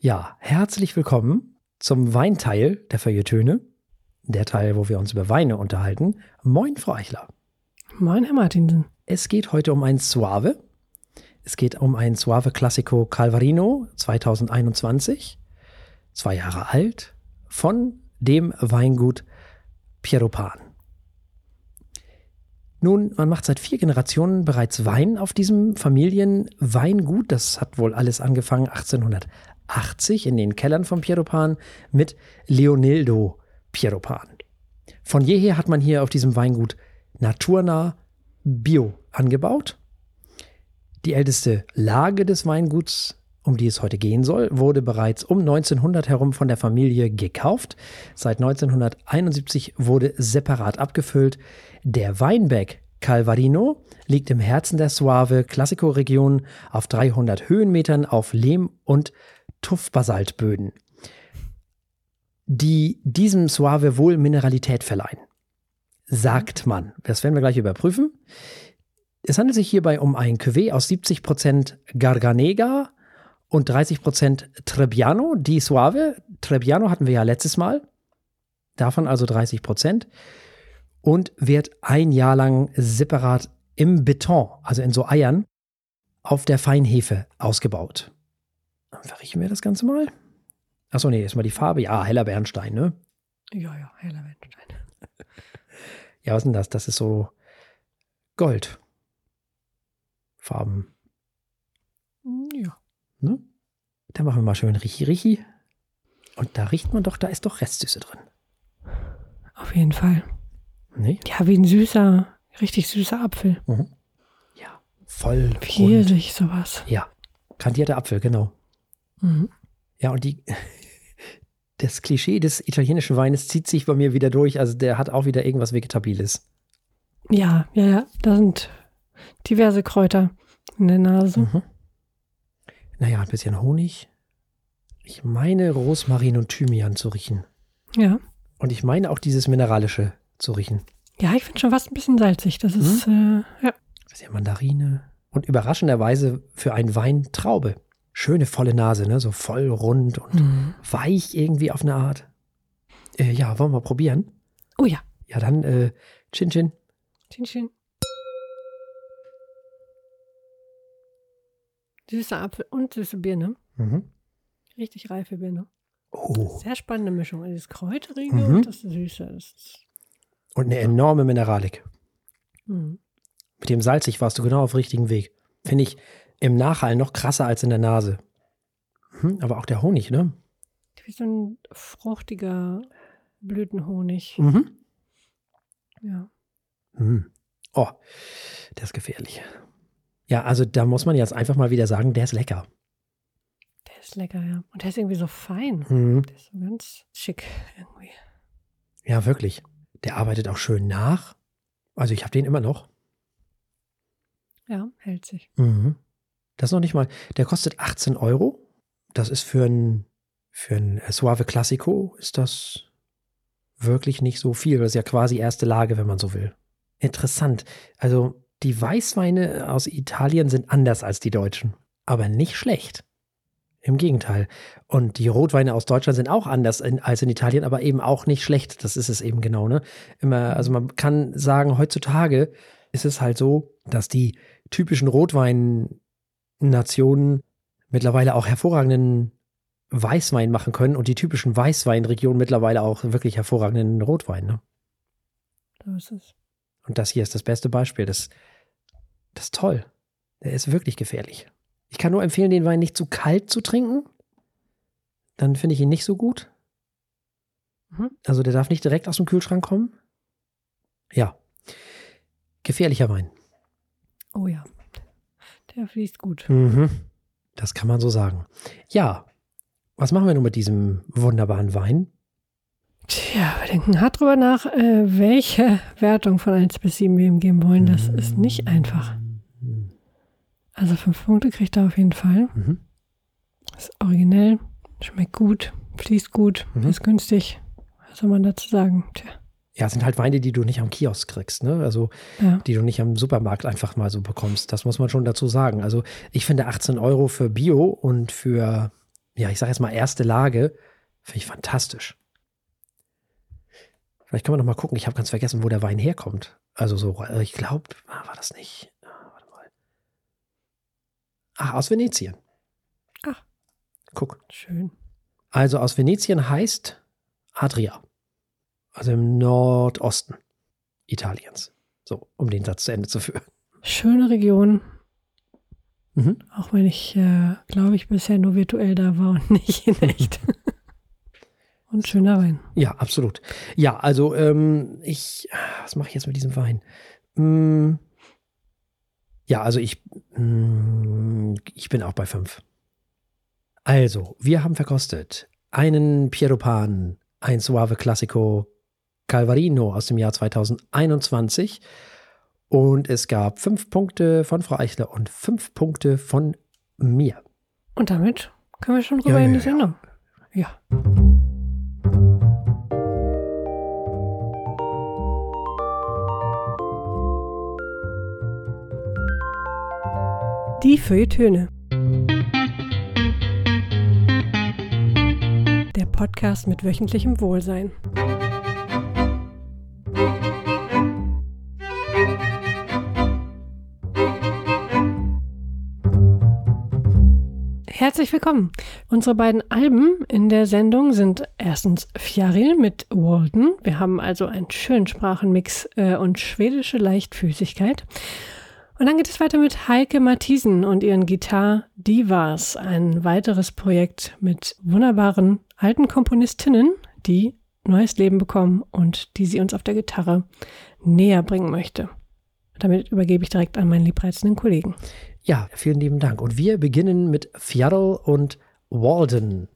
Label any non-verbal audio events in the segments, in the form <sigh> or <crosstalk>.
Ja, herzlich willkommen zum Weinteil der Feuilletöne. Der Teil, wo wir uns über Weine unterhalten. Moin, Frau Eichler. Moin, Herr Martinsen. Es geht heute um ein Suave. Es geht um ein Suave Classico Calvarino 2021. Zwei Jahre alt. Von dem Weingut Piero Pan. Nun, man macht seit vier Generationen bereits Wein auf diesem Familienweingut. Das hat wohl alles angefangen 1880 in den Kellern von Piero Pan mit Leonildo Piero Pan. Von jeher hat man hier auf diesem Weingut naturnah Bio angebaut. Die älteste Lage des Weinguts um die es heute gehen soll, wurde bereits um 1900 herum von der Familie gekauft. Seit 1971 wurde separat abgefüllt. Der Weinberg Calvarino liegt im Herzen der Suave Classico-Region auf 300 Höhenmetern auf Lehm- und Tuffbasaltböden, die diesem Suave wohl Mineralität verleihen. Sagt man. Das werden wir gleich überprüfen. Es handelt sich hierbei um ein Cuvée aus 70% Garganega, und 30% Trebbiano di Suave. Trebbiano hatten wir ja letztes Mal. Davon also 30%. Und wird ein Jahr lang separat im Beton, also in so Eiern, auf der Feinhefe ausgebaut. Dann verrichten wir das Ganze mal. Achso, nee, erstmal die Farbe. Ja, heller Bernstein, ne? Ja, ja, heller Bernstein. <laughs> Ja, was ist denn das? Das ist so Gold. Farben. Ja. Ne? Da machen wir mal schön Richi Richi. Und da riecht man doch, da ist doch Restsüße drin. Auf jeden Fall. Nee? Ja, wie ein süßer, richtig süßer Apfel. Mhm. Ja, voll. Pfirsich, sowas. Ja, kandierter Apfel, genau. Mhm. Ja, und die, das Klischee des italienischen Weines zieht sich bei mir wieder durch. Also der hat auch wieder irgendwas Vegetabiles. Ja, ja, ja. Da sind diverse Kräuter in der Nase. Mhm. Naja, ein bisschen Honig. Ich meine Rosmarin und Thymian zu riechen. Ja. Und ich meine auch dieses Mineralische zu riechen. Ja, ich finde schon fast ein bisschen salzig. Das ist, äh, ja. Bisschen Mandarine. Und überraschenderweise für einen Wein Traube. Schöne volle Nase, ne? So voll rund und Mhm. weich irgendwie auf eine Art. Äh, ja, wollen wir mal probieren? Oh ja. Ja, dann äh, Chin Chin. Chin Chin. Süßer Apfel und süße Birne. Mhm. Richtig reife Birne. Oh. Sehr spannende Mischung. Also Das Kräuterige Mhm. und das Süße. Das ist, Und eine enorme Mineralik. mhm. Mit dem Salzig warst du genau auf richtigen Weg. Finde ich im Nachhall noch krasser als in der Nase. Hm, aber auch der Honig, ne? Wie so ein fruchtiger Blütenhonig. Mhm. Ja. Hm. Oh, der ist gefährlich. Ja, also da muss man jetzt einfach mal wieder sagen, der ist lecker. Der ist lecker, ja. Und der ist irgendwie so fein. Mhm. Der ist so ganz schick irgendwie. Ja, wirklich. Der arbeitet auch schön nach. Also ich habe den immer noch. Ja, hält sich. Mhm. Das noch nicht mal. Der kostet 18 Euro. Das ist für ein, für ein Suave Classico ist das wirklich nicht so viel. Das ist ja quasi erste Lage, wenn man so will. Interessant. Also die Weißweine aus Italien sind anders als die deutschen. Aber nicht schlecht. Im Gegenteil. Und die Rotweine aus Deutschland sind auch anders in, als in Italien, aber eben auch nicht schlecht. Das ist es eben genau, ne? Immer, also man kann sagen, heutzutage ist es halt so, dass die typischen Rotweinnationen mittlerweile auch hervorragenden Weißwein machen können und die typischen Weißweinregionen mittlerweile auch wirklich hervorragenden Rotwein. Ne? So ist es. Und das hier ist das beste Beispiel. Das, das ist toll. Der ist wirklich gefährlich. Ich kann nur empfehlen, den Wein nicht zu kalt zu trinken. Dann finde ich ihn nicht so gut. Mhm. Also der darf nicht direkt aus dem Kühlschrank kommen. Ja. Gefährlicher Wein. Oh ja. Der fließt gut. Mhm. Das kann man so sagen. Ja. Was machen wir nun mit diesem wunderbaren Wein? Tja, wir denken hart drüber nach, äh, welche Wertung von 1 bis 7 wir ihm geben wollen. Das ist nicht einfach. Also fünf Punkte kriegt er auf jeden Fall. Mhm. Ist originell, schmeckt gut, fließt gut, Mhm. ist günstig. Was soll man dazu sagen? Tja, Ja, sind halt Weine, die du nicht am Kiosk kriegst, ne? Also ja. die du nicht am Supermarkt einfach mal so bekommst. Das muss man schon dazu sagen. Also ich finde 18 Euro für Bio und für ja, ich sage jetzt mal erste Lage, finde ich fantastisch. Vielleicht können wir noch mal gucken. Ich habe ganz vergessen, wo der Wein herkommt. Also so, äh, ich glaube, ah, war das nicht. Ah, warte mal. Ach, aus Venetien. Ach. Guck. Schön. Also aus Venetien heißt Adria. Also im Nordosten Italiens. So, um den Satz zu Ende zu führen. Schöne Region. Mhm. Auch wenn ich, äh, glaube ich, bisher nur virtuell da war und nicht in echt. und schöner Wein. Ja, absolut. Ja, also ähm, ich, was mache ich jetzt mit diesem Wein? Hm, ja, also ich, hm, ich bin auch bei fünf. Also, wir haben verkostet einen Piero Pan, ein Suave Classico Calvarino aus dem Jahr 2021 und es gab fünf Punkte von Frau Eichler und fünf Punkte von mir. Und damit können wir schon rüber Ja, in ja, die Sendung. Ja. Die Feuilletöne. Der Podcast mit wöchentlichem Wohlsein. Herzlich willkommen. Unsere beiden Alben in der Sendung sind erstens Fjaril mit Walden. Wir haben also einen schönen Sprachenmix äh, und schwedische Leichtfüßigkeit. Und dann geht es weiter mit Heike Mathisen und ihren Gitar Divas, ein weiteres Projekt mit wunderbaren alten Komponistinnen, die neues Leben bekommen und die sie uns auf der Gitarre näher bringen möchte. Damit übergebe ich direkt an meinen liebreizenden Kollegen. Ja, vielen lieben Dank. Und wir beginnen mit Fjarl und Walden.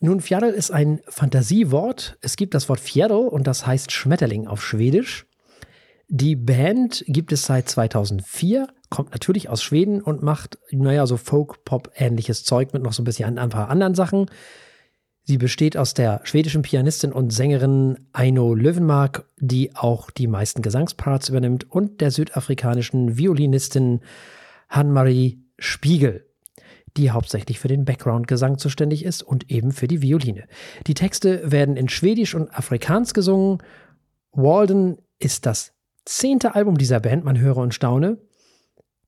Nun, Fjarl ist ein Fantasiewort. Es gibt das Wort Fjäril und das heißt Schmetterling auf Schwedisch. Die Band gibt es seit 2004, kommt natürlich aus Schweden und macht, naja, so Folk-Pop-ähnliches Zeug mit noch so ein bisschen ein paar anderen Sachen. Sie besteht aus der schwedischen Pianistin und Sängerin Aino Löwenmark, die auch die meisten Gesangsparts übernimmt, und der südafrikanischen Violinistin Hanmarie Spiegel, die hauptsächlich für den Background-Gesang zuständig ist und eben für die Violine. Die Texte werden in Schwedisch und Afrikaans gesungen. Walden ist das zehnte Album dieser Band, man höre und staune.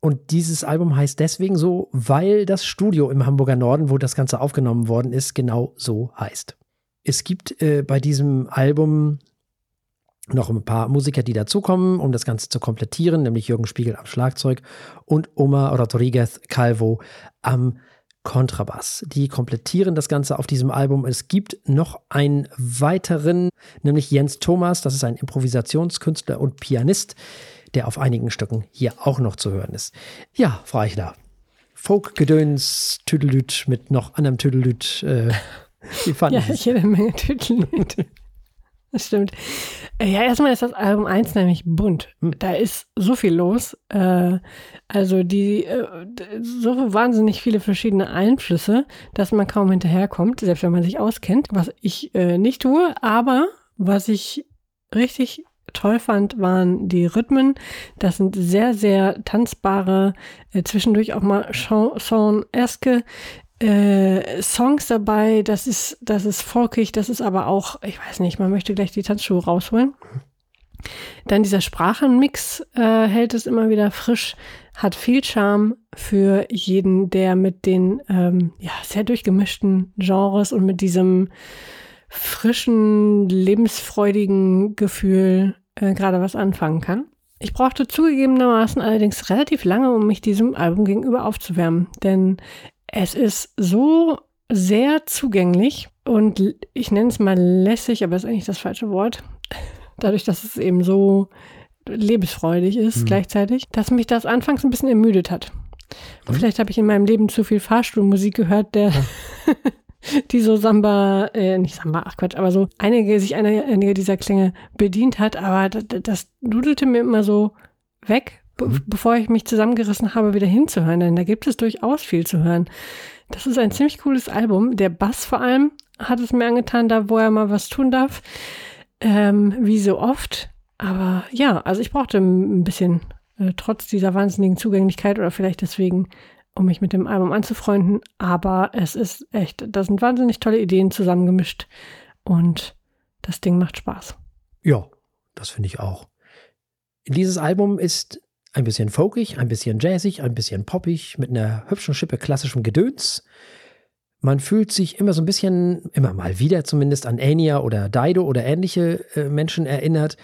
Und dieses Album heißt deswegen so, weil das Studio im Hamburger Norden, wo das Ganze aufgenommen worden ist, genau so heißt. Es gibt äh, bei diesem Album noch ein paar Musiker, die dazukommen, um das Ganze zu komplettieren, nämlich Jürgen Spiegel am Schlagzeug und Omar Rodriguez Calvo am Kontrabass. Die komplettieren das Ganze auf diesem Album. Es gibt noch einen weiteren, nämlich Jens Thomas, das ist ein Improvisationskünstler und Pianist, der auf einigen Stücken hier auch noch zu hören ist. Ja, Frau Eichler, Folk-Gedöns, Tüdelüt mit noch anderem Tüdelüt. Äh, wie fanden Ja, jede Menge Titel. Das stimmt. Äh, Ja, erstmal ist das Album 1 nämlich bunt. Hm. Da ist so viel los. Äh, also die äh, so wahnsinnig viele verschiedene Einflüsse, dass man kaum hinterherkommt, selbst wenn man sich auskennt, was ich äh, nicht tue. Aber was ich richtig toll fand, waren die Rhythmen. Das sind sehr, sehr tanzbare, äh, zwischendurch auch mal Chanson-eske äh, Songs dabei, das ist, das ist folkig, das ist aber auch, ich weiß nicht, man möchte gleich die Tanzschuhe rausholen. Dann dieser Sprachenmix äh, hält es immer wieder frisch, hat viel Charme für jeden, der mit den ähm, ja, sehr durchgemischten Genres und mit diesem frischen, lebensfreudigen Gefühl äh, gerade was anfangen kann. Ich brauchte zugegebenermaßen allerdings relativ lange, um mich diesem Album gegenüber aufzuwärmen, denn es ist so sehr zugänglich und ich nenne es mal lässig, aber ist eigentlich das falsche Wort. <laughs> Dadurch, dass es eben so lebensfreudig ist Mhm. gleichzeitig, dass mich das anfangs ein bisschen ermüdet hat. Und vielleicht habe ich in meinem Leben zu viel Fahrstuhlmusik gehört, der <laughs> <laughs> die so Samba, äh, nicht Samba, ach Quatsch, aber so einige, sich eine, einige dieser Klänge bedient hat, aber das, das dudelte mir immer so weg, be Mhm. bevor ich mich zusammengerissen habe, wieder hinzuhören, denn da gibt es durchaus viel zu hören. Das ist ein ziemlich cooles Album. Der Bass vor allem hat es mir angetan, da wo er mal was tun darf, ähm, wie so oft. Aber ja, also ich brauchte ein bisschen, äh, trotz dieser wahnsinnigen Zugänglichkeit oder vielleicht deswegen um mich mit dem Album anzufreunden. Aber es ist echt, da sind wahnsinnig tolle Ideen zusammengemischt und das Ding macht Spaß. Ja, das finde ich auch. Dieses Album ist ein bisschen folkig, ein bisschen jazzig, ein bisschen poppig, mit einer hübschen Schippe klassischem Gedöns. Man fühlt sich immer so ein bisschen, immer mal wieder zumindest, an Enya oder Dido oder ähnliche äh, Menschen erinnert.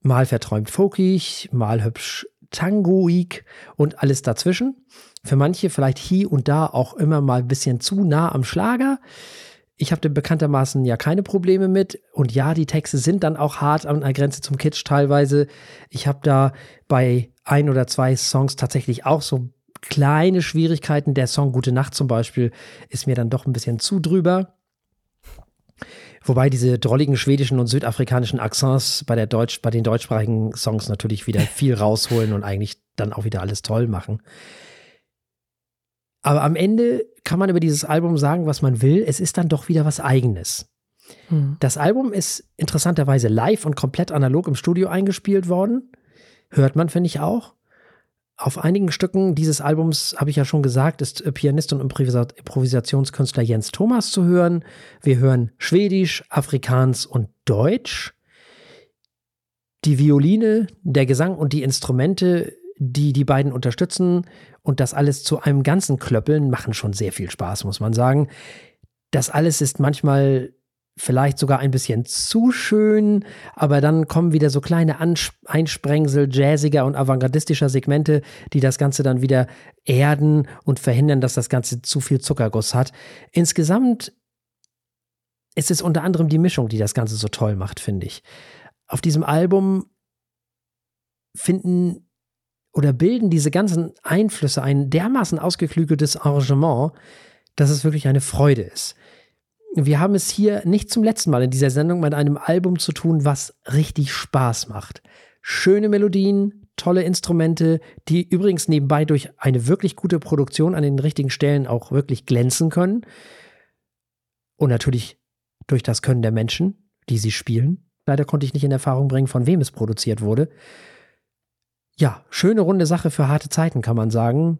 Mal verträumt folkig, mal hübsch tangoig und alles dazwischen. Für manche vielleicht hier und da auch immer mal ein bisschen zu nah am Schlager. Ich habe bekanntermaßen ja keine Probleme mit. Und ja, die Texte sind dann auch hart an der Grenze zum Kitsch teilweise. Ich habe da bei ein oder zwei Songs tatsächlich auch so kleine Schwierigkeiten. Der Song Gute Nacht zum Beispiel ist mir dann doch ein bisschen zu drüber. Wobei diese drolligen schwedischen und südafrikanischen Accents bei, der Deutsch, bei den deutschsprachigen Songs natürlich wieder <laughs> viel rausholen und eigentlich dann auch wieder alles toll machen. Aber am Ende kann man über dieses Album sagen, was man will. Es ist dann doch wieder was Eigenes. Hm. Das Album ist interessanterweise live und komplett analog im Studio eingespielt worden. Hört man, finde ich auch. Auf einigen Stücken dieses Albums, habe ich ja schon gesagt, ist Pianist und Improvisationskünstler Jens Thomas zu hören. Wir hören Schwedisch, Afrikaans und Deutsch. Die Violine, der Gesang und die Instrumente die die beiden unterstützen und das alles zu einem ganzen Klöppeln machen schon sehr viel Spaß, muss man sagen. Das alles ist manchmal vielleicht sogar ein bisschen zu schön, aber dann kommen wieder so kleine Einsprengsel jazziger und avantgardistischer Segmente, die das Ganze dann wieder erden und verhindern, dass das Ganze zu viel Zuckerguss hat. Insgesamt ist es unter anderem die Mischung, die das Ganze so toll macht, finde ich. Auf diesem Album finden oder bilden diese ganzen Einflüsse ein dermaßen ausgeklügeltes Arrangement, dass es wirklich eine Freude ist. Wir haben es hier nicht zum letzten Mal in dieser Sendung mit einem Album zu tun, was richtig Spaß macht. Schöne Melodien, tolle Instrumente, die übrigens nebenbei durch eine wirklich gute Produktion an den richtigen Stellen auch wirklich glänzen können. Und natürlich durch das Können der Menschen, die sie spielen. Leider konnte ich nicht in Erfahrung bringen, von wem es produziert wurde. Ja, schöne runde Sache für harte Zeiten, kann man sagen.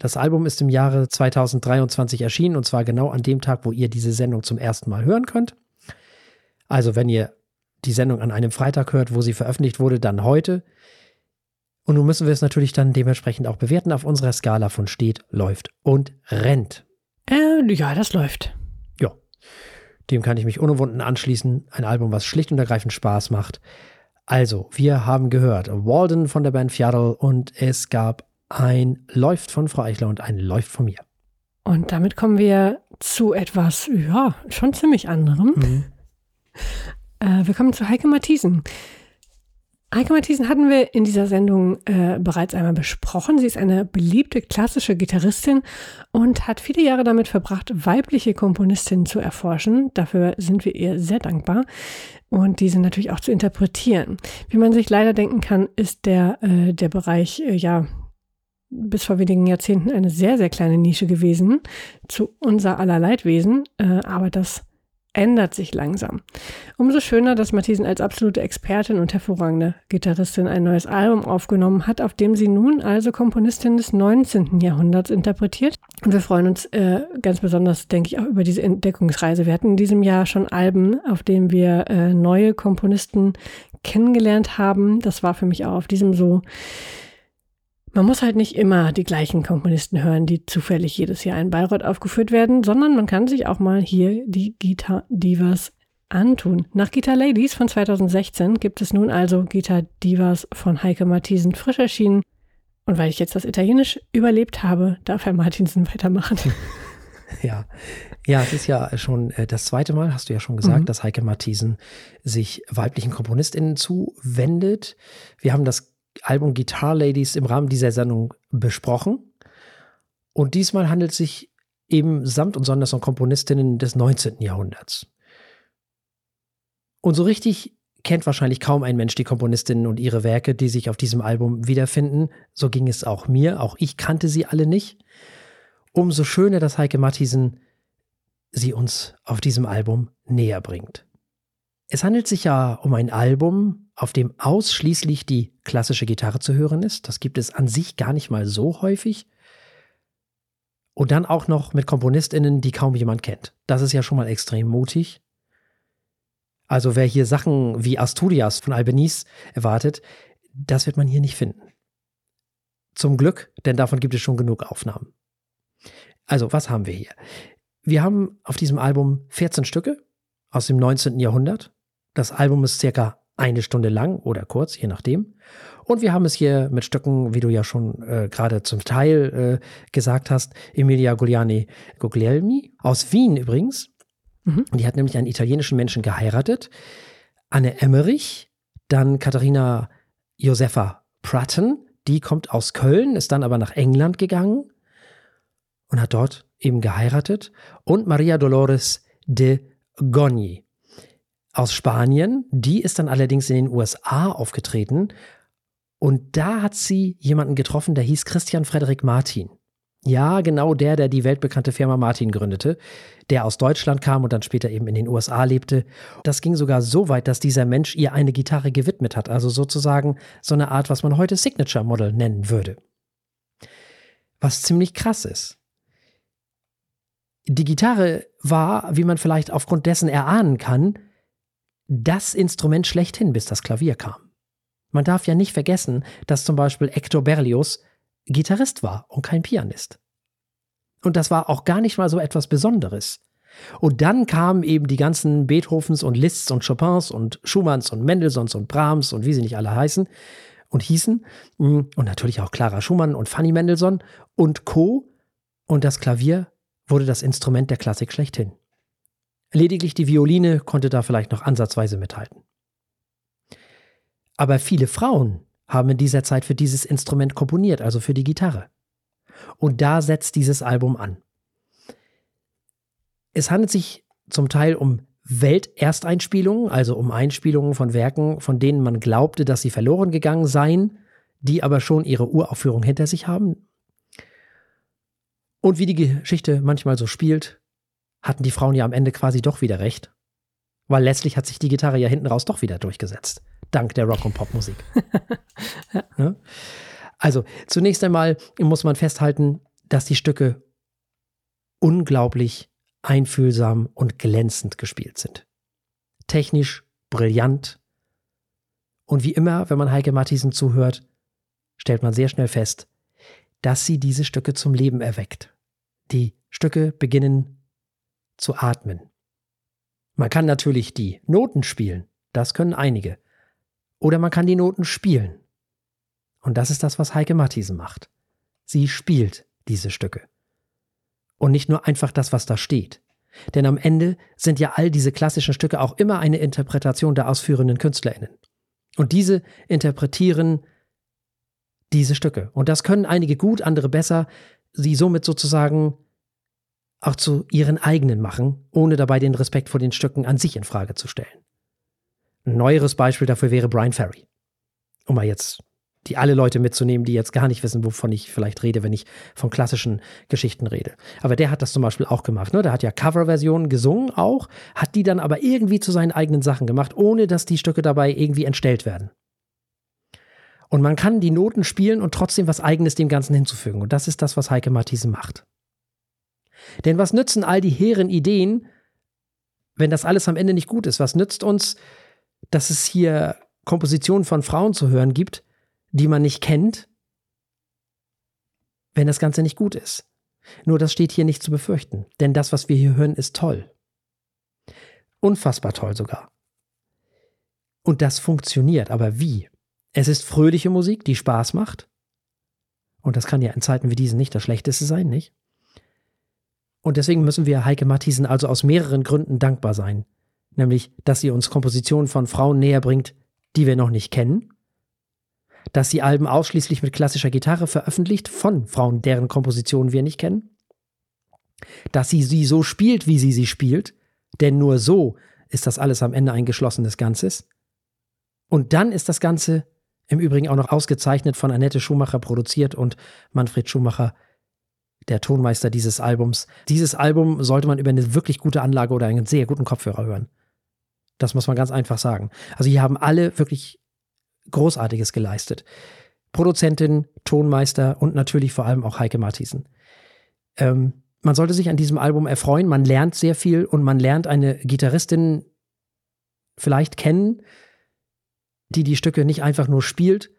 Das Album ist im Jahre 2023 erschienen und zwar genau an dem Tag, wo ihr diese Sendung zum ersten Mal hören könnt. Also, wenn ihr die Sendung an einem Freitag hört, wo sie veröffentlicht wurde, dann heute. Und nun müssen wir es natürlich dann dementsprechend auch bewerten auf unserer Skala von steht, läuft und rennt. Äh, ja, das läuft. Ja, dem kann ich mich unumwunden anschließen. Ein Album, was schlicht und ergreifend Spaß macht. Also, wir haben gehört Walden von der Band Fjarl und es gab ein Läuft von Frau Eichler und ein Läuft von mir. Und damit kommen wir zu etwas, ja, schon ziemlich anderem. Mhm. Äh, wir kommen zu Heike Matthiesen. Heike Matthiesen hatten wir in dieser Sendung äh, bereits einmal besprochen. Sie ist eine beliebte klassische Gitarristin und hat viele Jahre damit verbracht, weibliche Komponistinnen zu erforschen. Dafür sind wir ihr sehr dankbar und diese natürlich auch zu interpretieren. Wie man sich leider denken kann, ist der, äh, der Bereich äh, ja bis vor wenigen Jahrzehnten eine sehr, sehr kleine Nische gewesen zu unser aller Leidwesen. Äh, aber das ändert sich langsam. Umso schöner, dass Mathisen als absolute Expertin und hervorragende Gitarristin ein neues Album aufgenommen hat, auf dem sie nun also Komponistin des 19. Jahrhunderts interpretiert. Und wir freuen uns äh, ganz besonders, denke ich, auch über diese Entdeckungsreise. Wir hatten in diesem Jahr schon Alben, auf denen wir äh, neue Komponisten kennengelernt haben. Das war für mich auch auf diesem so man muss halt nicht immer die gleichen Komponisten hören, die zufällig jedes Jahr in Bayreuth aufgeführt werden, sondern man kann sich auch mal hier die Guitar Divas antun. Nach Guitar Ladies von 2016 gibt es nun also Guitar Divas von Heike Martinsen frisch erschienen. Und weil ich jetzt das Italienisch überlebt habe, darf Herr Martinsen weitermachen. <laughs> Ja, ja, es ist ja schon äh, das zweite Mal, hast du ja schon gesagt, mhm. dass Heike Matthiesen sich weiblichen KomponistInnen zuwendet. Wir haben das Album Guitar Ladies im Rahmen dieser Sendung besprochen. Und diesmal handelt es sich eben samt und sonders um Komponistinnen des 19. Jahrhunderts. Und so richtig kennt wahrscheinlich kaum ein Mensch die Komponistinnen und ihre Werke, die sich auf diesem Album wiederfinden. So ging es auch mir. Auch ich kannte sie alle nicht. Umso schöner, dass Heike Matthiesen sie uns auf diesem Album näher bringt. Es handelt sich ja um ein Album, auf dem ausschließlich die klassische Gitarre zu hören ist. Das gibt es an sich gar nicht mal so häufig. Und dann auch noch mit KomponistInnen, die kaum jemand kennt. Das ist ja schon mal extrem mutig. Also wer hier Sachen wie Asturias von Albanese erwartet, das wird man hier nicht finden. Zum Glück, denn davon gibt es schon genug Aufnahmen. Also, was haben wir hier? Wir haben auf diesem Album 14 Stücke aus dem 19. Jahrhundert. Das Album ist circa eine Stunde lang oder kurz, je nachdem. Und wir haben es hier mit Stücken, wie du ja schon äh, gerade zum Teil äh, gesagt hast, Emilia Gugliani Guglielmi aus Wien übrigens. Mhm. Die hat nämlich einen italienischen Menschen geheiratet. Anne Emmerich, dann Katharina Josefa Pratten, die kommt aus Köln, ist dann aber nach England gegangen und hat dort eben geheiratet. Und Maria Dolores de Gogni aus Spanien, die ist dann allerdings in den USA aufgetreten. Und da hat sie jemanden getroffen, der hieß Christian Frederik Martin. Ja, genau der, der die weltbekannte Firma Martin gründete, der aus Deutschland kam und dann später eben in den USA lebte. Das ging sogar so weit, dass dieser Mensch ihr eine Gitarre gewidmet hat, also sozusagen so eine Art, was man heute Signature Model nennen würde. Was ziemlich krass ist. Die Gitarre war, wie man vielleicht aufgrund dessen erahnen kann, das Instrument schlechthin, bis das Klavier kam. Man darf ja nicht vergessen, dass zum Beispiel Hector Berlioz Gitarrist war und kein Pianist. Und das war auch gar nicht mal so etwas Besonderes. Und dann kamen eben die ganzen Beethovens und Liszt's und Chopins und Schumanns und Mendelssohns und Brahms und wie sie nicht alle heißen und hießen. Und natürlich auch Clara Schumann und Fanny Mendelssohn und Co. Und das Klavier wurde das Instrument der Klassik schlechthin. Lediglich die Violine konnte da vielleicht noch ansatzweise mithalten. Aber viele Frauen haben in dieser Zeit für dieses Instrument komponiert, also für die Gitarre. Und da setzt dieses Album an. Es handelt sich zum Teil um Weltersteinspielungen, also um Einspielungen von Werken, von denen man glaubte, dass sie verloren gegangen seien, die aber schon ihre Uraufführung hinter sich haben. Und wie die Geschichte manchmal so spielt, hatten die Frauen ja am Ende quasi doch wieder recht. Weil letztlich hat sich die Gitarre ja hinten raus doch wieder durchgesetzt dank der Rock- und Popmusik. ja. <laughs> Ne? Also zunächst einmal muss man festhalten, dass die Stücke unglaublich einfühlsam und glänzend gespielt sind. Technisch brillant. Und wie immer, wenn man Heike Matthiesen zuhört, stellt man sehr schnell fest, dass sie diese Stücke zum Leben erweckt. Die Stücke beginnen zu atmen. Man kann natürlich die Noten spielen, das können einige. Oder man kann die Noten spielen. Und das ist das, was Heike Mathiesen macht. Sie spielt diese Stücke. Und nicht nur einfach das, was da steht. Denn am Ende sind ja all diese klassischen Stücke auch immer eine Interpretation der ausführenden KünstlerInnen. Und diese interpretieren diese Stücke. Und das können einige gut, andere besser, sie somit sozusagen auch zu ihren eigenen machen, ohne dabei den Respekt vor den Stücken an sich in Frage zu stellen. Ein neueres Beispiel dafür wäre Brian Ferry. Um mal jetzt die alle Leute mitzunehmen, die jetzt gar nicht wissen, wovon ich vielleicht rede, wenn ich von klassischen Geschichten rede. Aber der hat das zum Beispiel auch gemacht. Ne? Der hat ja Coverversionen gesungen auch, hat die dann aber irgendwie zu seinen eigenen Sachen gemacht, ohne dass die Stücke dabei irgendwie entstellt werden. Und man kann die Noten spielen und trotzdem was Eigenes dem Ganzen hinzufügen. Und das ist das, was Heike Matthiesen macht. Denn was nützen all die hehren Ideen, wenn das alles am Ende nicht gut ist? Was nützt uns dass es hier Kompositionen von Frauen zu hören gibt, die man nicht kennt, wenn das Ganze nicht gut ist. Nur das steht hier nicht zu befürchten, denn das, was wir hier hören, ist toll. Unfassbar toll sogar. Und das funktioniert, aber wie? Es ist fröhliche Musik, die Spaß macht. Und das kann ja in Zeiten wie diesen nicht das Schlechteste sein, nicht? Und deswegen müssen wir Heike Matthiesen also aus mehreren Gründen dankbar sein. Nämlich dass sie uns Kompositionen von Frauen näher bringt, die wir noch nicht kennen, dass sie Alben ausschließlich mit klassischer Gitarre veröffentlicht von Frauen, deren Kompositionen wir nicht kennen, dass sie sie so spielt, wie sie sie spielt, denn nur so ist das alles am Ende ein geschlossenes Ganzes. Und dann ist das Ganze im Übrigen auch noch ausgezeichnet von Annette Schumacher produziert und Manfred Schumacher, der Tonmeister dieses Albums. Dieses Album sollte man über eine wirklich gute Anlage oder einen sehr guten Kopfhörer hören. Das muss man ganz einfach sagen. Also hier haben alle wirklich Großartiges geleistet. Produzentin, Tonmeister und natürlich vor allem auch Heike Matthiesen. Ähm, man sollte sich an diesem Album erfreuen. Man lernt sehr viel und man lernt eine Gitarristin vielleicht kennen, die die Stücke nicht einfach nur spielt,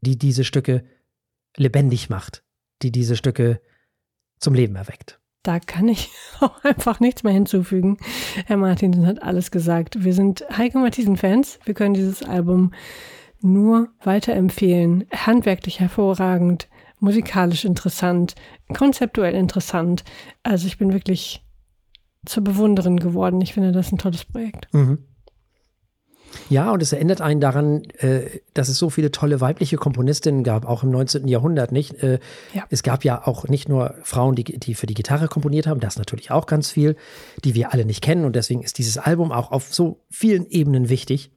die diese Stücke lebendig macht, die diese Stücke zum Leben erweckt. Da kann ich <laughs> auch einfach nichts mehr hinzufügen. Herr Martin hat alles gesagt. Wir sind Heike Mathisen-Fans. Wir können dieses Album nur weiterempfehlen. Handwerklich hervorragend, musikalisch interessant, konzeptuell interessant. Also ich bin wirklich zur Bewunderin geworden. Ich finde das ein tolles Projekt. Mhm. Ja, und es erinnert einen daran, äh, dass es so viele tolle weibliche Komponistinnen gab, auch im 19. Jahrhundert, nicht? Äh, ja. Es gab ja auch nicht nur Frauen, die, die für die Gitarre komponiert haben, das natürlich auch ganz viel, die wir alle nicht kennen. Und deswegen ist dieses Album auch auf so vielen Ebenen wichtig.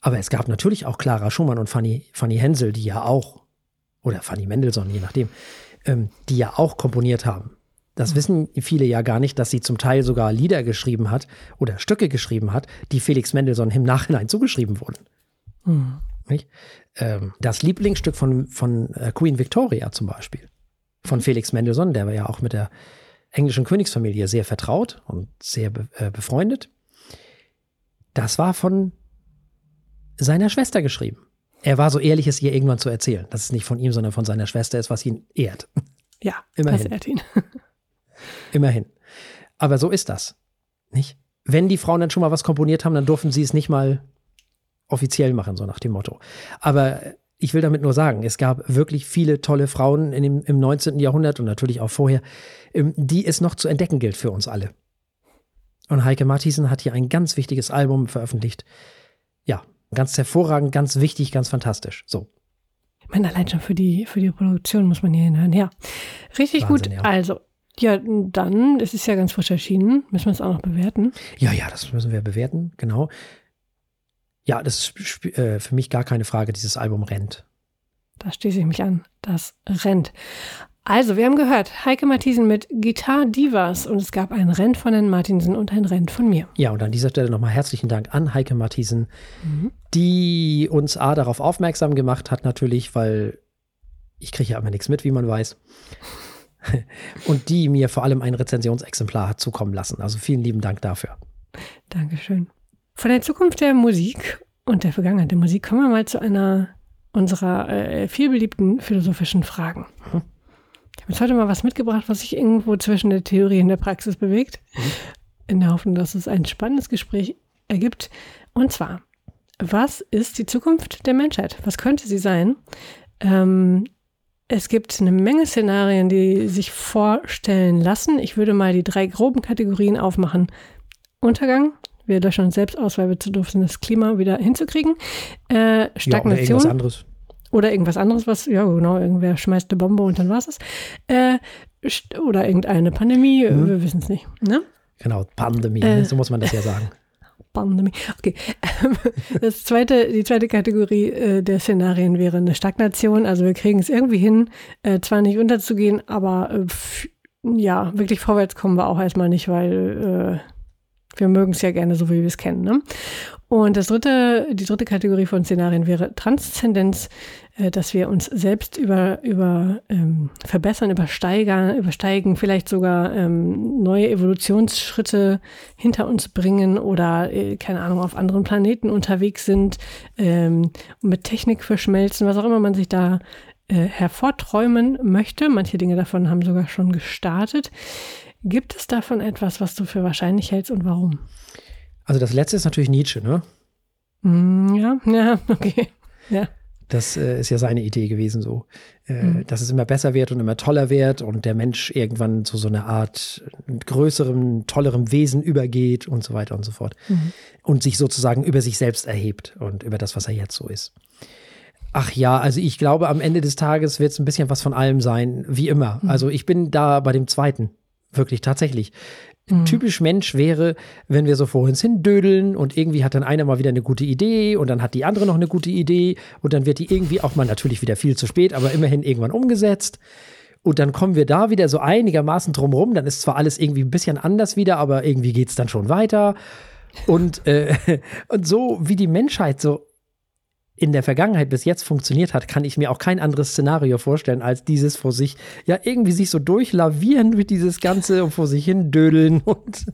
Aber es gab natürlich auch Clara Schumann und Fanny, Fanny Hensel, die ja auch, oder Fanny Mendelssohn, je nachdem, ähm, die ja auch komponiert haben. Das wissen viele ja gar nicht, dass sie zum Teil sogar Lieder geschrieben hat oder Stücke geschrieben hat, die Felix Mendelssohn im Nachhinein zugeschrieben wurden. Mhm. Ähm, das Lieblingsstück von, von äh, Queen Victoria zum Beispiel, von Felix Mendelssohn, der war ja auch mit der englischen Königsfamilie sehr vertraut und sehr be äh, befreundet, das war von seiner Schwester geschrieben. Er war so ehrlich, es ihr irgendwann zu erzählen, dass es nicht von ihm, sondern von seiner Schwester ist, was ihn ehrt. Ja, <laughs> immerhin. Das ehrt ihn. Immerhin. Aber so ist das. Nicht? Wenn die Frauen dann schon mal was komponiert haben, dann durften sie es nicht mal offiziell machen, so nach dem Motto. Aber ich will damit nur sagen, es gab wirklich viele tolle Frauen in dem, im 19. Jahrhundert und natürlich auch vorher, ähm, die es noch zu entdecken gilt für uns alle. Und Heike Martisen hat hier ein ganz wichtiges Album veröffentlicht. Ja, ganz hervorragend, ganz wichtig, ganz fantastisch. So. Ich meine, allein schon für die, für die Produktion muss man hier hinhören. Ja, richtig Wahnsinn, gut. Ja. Also, ja, dann, es ist ja ganz frisch erschienen. Müssen wir es auch noch bewerten? Ja, ja, das müssen wir bewerten, genau. Ja, das ist äh, für mich gar keine Frage, dieses Album rennt. Da schließe ich mich an. Das rennt. Also, wir haben gehört, Heike Mathisen mit Gitar Divas und es gab ein Rent von Herrn Martinsen und ein Rent von mir. Ja, und an dieser Stelle nochmal herzlichen Dank an Heike Mathisen, mhm. die uns A darauf aufmerksam gemacht hat, natürlich, weil ich kriege ja immer nichts mit, wie man weiß. <laughs> und die mir vor allem ein Rezensionsexemplar hat zukommen lassen. Also vielen lieben Dank dafür. Dankeschön. Von der Zukunft der Musik und der Vergangenheit der Musik kommen wir mal zu einer unserer äh, vielbeliebten philosophischen Fragen. Mhm. Ich habe jetzt heute mal was mitgebracht, was sich irgendwo zwischen der Theorie und der Praxis bewegt. Mhm. In der Hoffnung, dass es ein spannendes Gespräch ergibt. Und zwar, was ist die Zukunft der Menschheit? Was könnte sie sein? Ähm, es gibt eine Menge Szenarien, die sich vorstellen lassen. Ich würde mal die drei groben Kategorien aufmachen. Untergang, wir löschen uns selbst aus, weil wir zu doof sind, das Klima wieder hinzukriegen. Äh, Stagnation. Ja, oder irgendwas anderes. Oder irgendwas anderes, was, ja genau, irgendwer schmeißt eine Bombe und dann war es. Äh, oder irgendeine Pandemie, mhm. wir wissen es nicht. Ne? Genau, Pandemie, äh, so muss man das ja sagen. Pandemie. Okay. Das zweite, die zweite Kategorie äh, der Szenarien wäre eine Stagnation. Also wir kriegen es irgendwie hin, äh, zwar nicht unterzugehen, aber äh, ja, wirklich vorwärts kommen wir auch erstmal nicht, weil äh, wir mögen es ja gerne so, wie wir es kennen. Ne? Und das dritte, die dritte Kategorie von Szenarien wäre Transzendenz, äh, dass wir uns selbst über, über ähm, verbessern, übersteigern, übersteigen, vielleicht sogar ähm, neue Evolutionsschritte hinter uns bringen oder, äh, keine Ahnung, auf anderen Planeten unterwegs sind, ähm, mit Technik verschmelzen, was auch immer man sich da äh, hervorträumen möchte. Manche Dinge davon haben sogar schon gestartet. Gibt es davon etwas, was du für wahrscheinlich hältst und warum? Also das letzte ist natürlich Nietzsche, ne? Mm, ja, <laughs> ja, okay. Ja. Das äh, ist ja seine Idee gewesen, so, äh, mhm. dass es immer besser wird und immer toller wird und der Mensch irgendwann zu so einer Art größerem, tollerem Wesen übergeht und so weiter und so fort. Mhm. Und sich sozusagen über sich selbst erhebt und über das, was er jetzt so ist. Ach ja, also ich glaube, am Ende des Tages wird es ein bisschen was von allem sein, wie immer. Mhm. Also ich bin da bei dem zweiten. Wirklich, tatsächlich. Mhm. Typisch Mensch wäre, wenn wir so vor uns hin dödeln und irgendwie hat dann einer mal wieder eine gute Idee und dann hat die andere noch eine gute Idee und dann wird die irgendwie auch mal natürlich wieder viel zu spät, aber immerhin irgendwann umgesetzt. Und dann kommen wir da wieder so einigermaßen drumrum. Dann ist zwar alles irgendwie ein bisschen anders wieder, aber irgendwie geht es dann schon weiter. Und, äh, <laughs> und so wie die Menschheit so in der Vergangenheit bis jetzt funktioniert hat, kann ich mir auch kein anderes Szenario vorstellen, als dieses vor sich, ja, irgendwie sich so durchlavieren mit dieses Ganze und vor sich hin dödeln und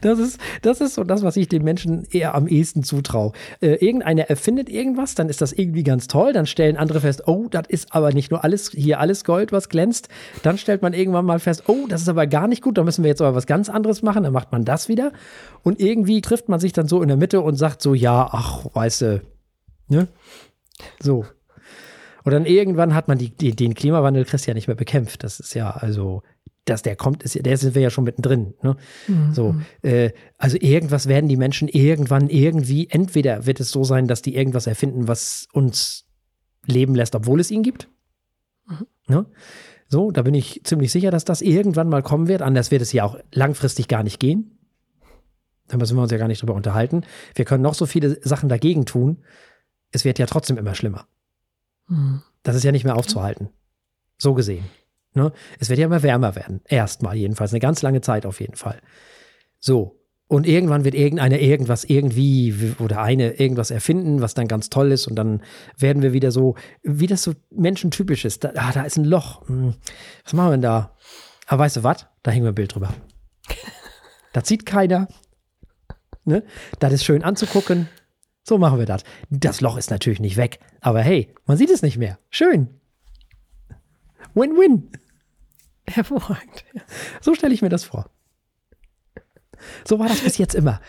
das ist, das ist so das, was ich den Menschen eher am ehesten zutraue. Äh, irgendeiner erfindet irgendwas, dann ist das irgendwie ganz toll, dann stellen andere fest, oh, das ist aber nicht nur alles, hier alles Gold, was glänzt. Dann stellt man irgendwann mal fest, oh, das ist aber gar nicht gut, da müssen wir jetzt aber was ganz anderes machen, dann macht man das wieder. Und irgendwie trifft man sich dann so in der Mitte und sagt so, ja, ach, weißt du, ne? So. Und dann irgendwann hat man die, die, den Klimawandel Christian nicht mehr bekämpft. Das ist ja also dass der kommt, ist, der sind wir ja schon mittendrin. Ne? Mhm. So, äh, also irgendwas werden die Menschen irgendwann irgendwie, entweder wird es so sein, dass die irgendwas erfinden, was uns leben lässt, obwohl es ihn gibt. Mhm. Ne? So, da bin ich ziemlich sicher, dass das irgendwann mal kommen wird. Anders wird es ja auch langfristig gar nicht gehen. Da müssen wir uns ja gar nicht drüber unterhalten. Wir können noch so viele Sachen dagegen tun. Es wird ja trotzdem immer schlimmer. Mhm. Das ist ja nicht mehr aufzuhalten. So gesehen. Ne? Es wird ja immer wärmer werden. Erstmal jedenfalls. Eine ganz lange Zeit auf jeden Fall. So. Und irgendwann wird irgendeiner irgendwas irgendwie oder eine irgendwas erfinden, was dann ganz toll ist. Und dann werden wir wieder so, wie das so menschentypisch ist. Da, ah, da ist ein Loch. Hm. Was machen wir denn da? Aber weißt du was? Da hängen wir ein Bild drüber. Da zieht keiner. Ne? Das ist schön anzugucken. So machen wir das. Das Loch ist natürlich nicht weg. Aber hey, man sieht es nicht mehr. Schön. Win-win. Hervorragend. So stelle ich mir das vor. So war das bis jetzt immer.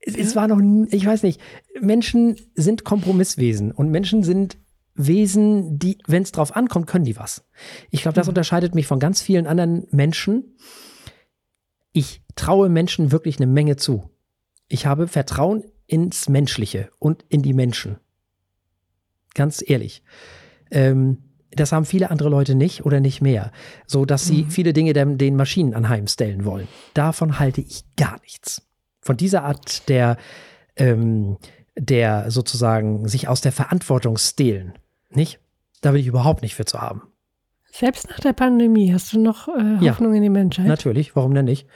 Es, war noch, ich weiß nicht, Menschen sind Kompromisswesen und Menschen sind Wesen, die, wenn es drauf ankommt, können die was. Ich glaube, das mhm. unterscheidet mich von ganz vielen anderen Menschen. Ich traue Menschen wirklich eine Menge zu. Ich habe Vertrauen ins Menschliche und in die Menschen. Ganz ehrlich. Ähm, das haben viele andere Leute nicht oder nicht mehr, so dass sie mhm. viele Dinge den, den Maschinen anheimstellen wollen. Davon halte ich gar nichts. Von dieser Art der, ähm, der sozusagen sich aus der Verantwortung stehlen, nicht? Da bin ich überhaupt nicht für zu haben. Selbst nach der Pandemie hast du noch äh, Hoffnung ja, in die Menschheit? Natürlich, warum denn nicht?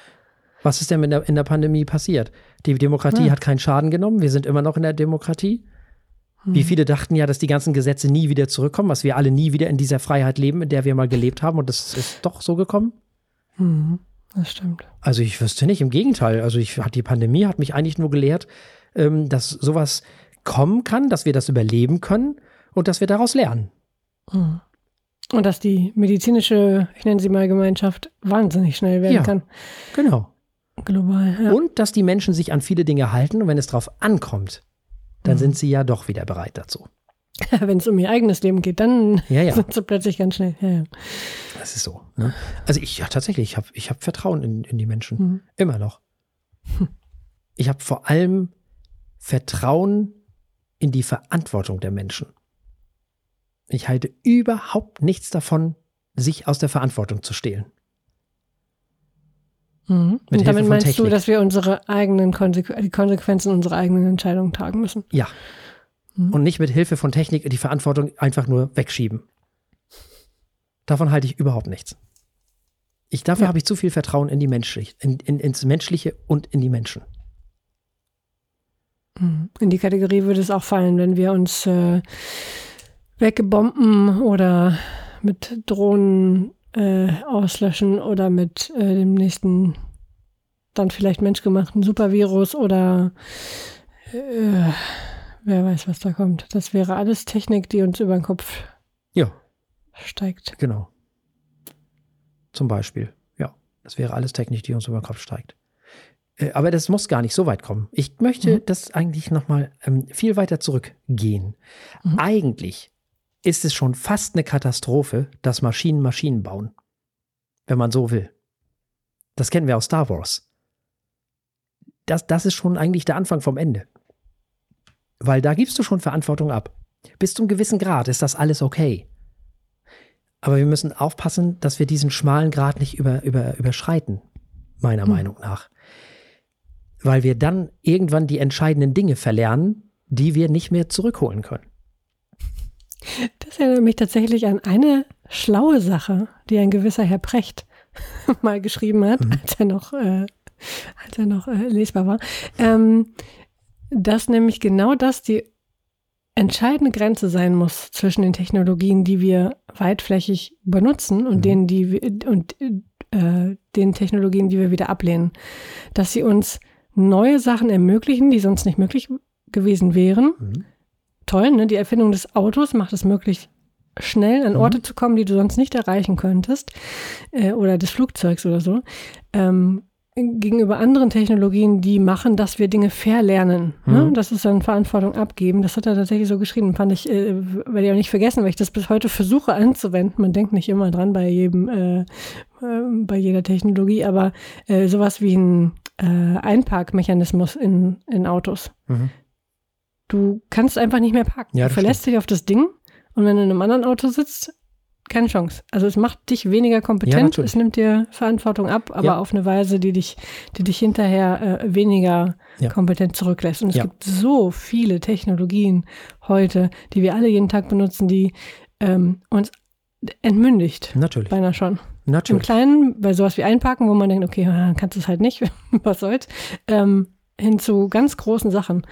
Was ist denn in der, in der Pandemie passiert? Die Demokratie ja. hat keinen Schaden genommen. Wir sind immer noch in der Demokratie. Wie hm. viele dachten ja, dass die ganzen Gesetze nie wieder zurückkommen, dass wir alle nie wieder in dieser Freiheit leben, in der wir mal gelebt haben. Und das ist doch so gekommen. Mhm, das stimmt. Also ich wüsste nicht, im Gegenteil. Also ich, die Pandemie hat mich eigentlich nur gelehrt, ähm, dass sowas kommen kann, dass wir das überleben können und dass wir daraus lernen. Mhm. Und dass die medizinische, ich nenne sie mal Gemeinschaft, wahnsinnig schnell werden ja, kann. Genau. Global. Ja. Und dass die Menschen sich an viele Dinge halten und wenn es darauf ankommt, dann mhm. sind sie ja doch wieder bereit dazu. <laughs> Wenn es um ihr eigenes Leben geht, dann ja, ja. <laughs> sind sie plötzlich ganz schnell. Ja, das ist so. Ne? Also ich, ja tatsächlich, ich habe ich hab Vertrauen in, in die Menschen. Mhm. Immer noch. <laughs> Ich habe vor allem Vertrauen in die Verantwortung der Menschen. Ich halte überhaupt nichts davon, sich aus der Verantwortung zu stehlen. Mhm. Und damit meinst Technik. du, dass wir unsere eigenen Konsequ die Konsequenzen unserer eigenen Entscheidungen tragen müssen? Ja. Mhm. Und nicht mit Hilfe von Technik die Verantwortung einfach nur wegschieben. Davon halte ich überhaupt nichts. Ich, dafür ja. habe ich zu viel Vertrauen in die Menschlich, in, in, ins Menschliche und in die Menschen. Mhm. In die Kategorie würde es auch fallen, wenn wir uns äh, weggebomben oder mit Drohnen äh, auslöschen oder mit äh, dem nächsten dann vielleicht menschgemachten Supervirus oder äh, wer weiß, was da kommt. Das wäre alles Technik, die uns über den Kopf ja. steigt. Genau. Zum Beispiel. Ja, das wäre alles Technik, die uns über den Kopf steigt. Äh, aber das muss gar nicht so weit kommen. Ich möchte mhm. das eigentlich nochmal ähm, viel weiter zurückgehen. Mhm. Eigentlich ist es schon fast eine Katastrophe, dass Maschinen Maschinen bauen. Wenn man so will. Das kennen wir aus Star Wars. Das, das ist schon eigentlich der Anfang vom Ende. Weil da gibst du schon Verantwortung ab. Bis zum gewissen Grad ist das alles okay. Aber wir müssen aufpassen, dass wir diesen schmalen Grad nicht über, über, überschreiten, meiner hm. Meinung nach. Weil wir dann irgendwann die entscheidenden Dinge verlernen, die wir nicht mehr zurückholen können. Das erinnert mich tatsächlich an eine schlaue Sache, die ein gewisser Herr Precht <laughs> mal geschrieben hat, mhm. als er noch, äh, als er noch äh, lesbar war. Ähm, dass nämlich genau das die entscheidende Grenze sein muss zwischen den Technologien, die wir weitflächig benutzen und mhm. denen, die wir, und äh, den Technologien, die wir wieder ablehnen. Dass sie uns neue Sachen ermöglichen, die sonst nicht möglich gewesen wären. Mhm. Toll, ne? Die Erfindung des Autos macht es möglich, schnell an. Orte mhm. zu kommen, die du sonst nicht erreichen könntest. Äh, oder des Flugzeugs oder so. Ähm, gegenüber anderen Technologien, die machen, dass wir Dinge verlernen. Ne? Mhm. Das ist dann Verantwortung abgeben. Das hat er tatsächlich so geschrieben. Fand ich, äh, werde ich auch nicht vergessen, weil ich das bis heute versuche anzuwenden. Man denkt nicht immer dran bei jedem, äh, äh, bei jeder Technologie, aber äh, sowas wie ein äh, Einparkmechanismus in, in Autos. Mhm. Du kannst einfach nicht mehr parken. Ja, du verlässt stimmt. dich auf das Ding und wenn du in einem anderen Auto sitzt, keine Chance. Also es macht dich weniger kompetent, ja, es nimmt dir Verantwortung ab, aber ja. auf eine Weise, die dich, die dich hinterher äh, weniger kompetent zurücklässt. Und es gibt so viele Technologien heute, die wir alle jeden Tag benutzen, die ähm, uns entmündigt. Natürlich. Beinahe schon. Natürlich. Im Kleinen, bei sowas wie Einparken, wo man denkt, okay, <laughs> kannst du es halt nicht, <laughs> was soll's, ähm, hin zu ganz großen Sachen.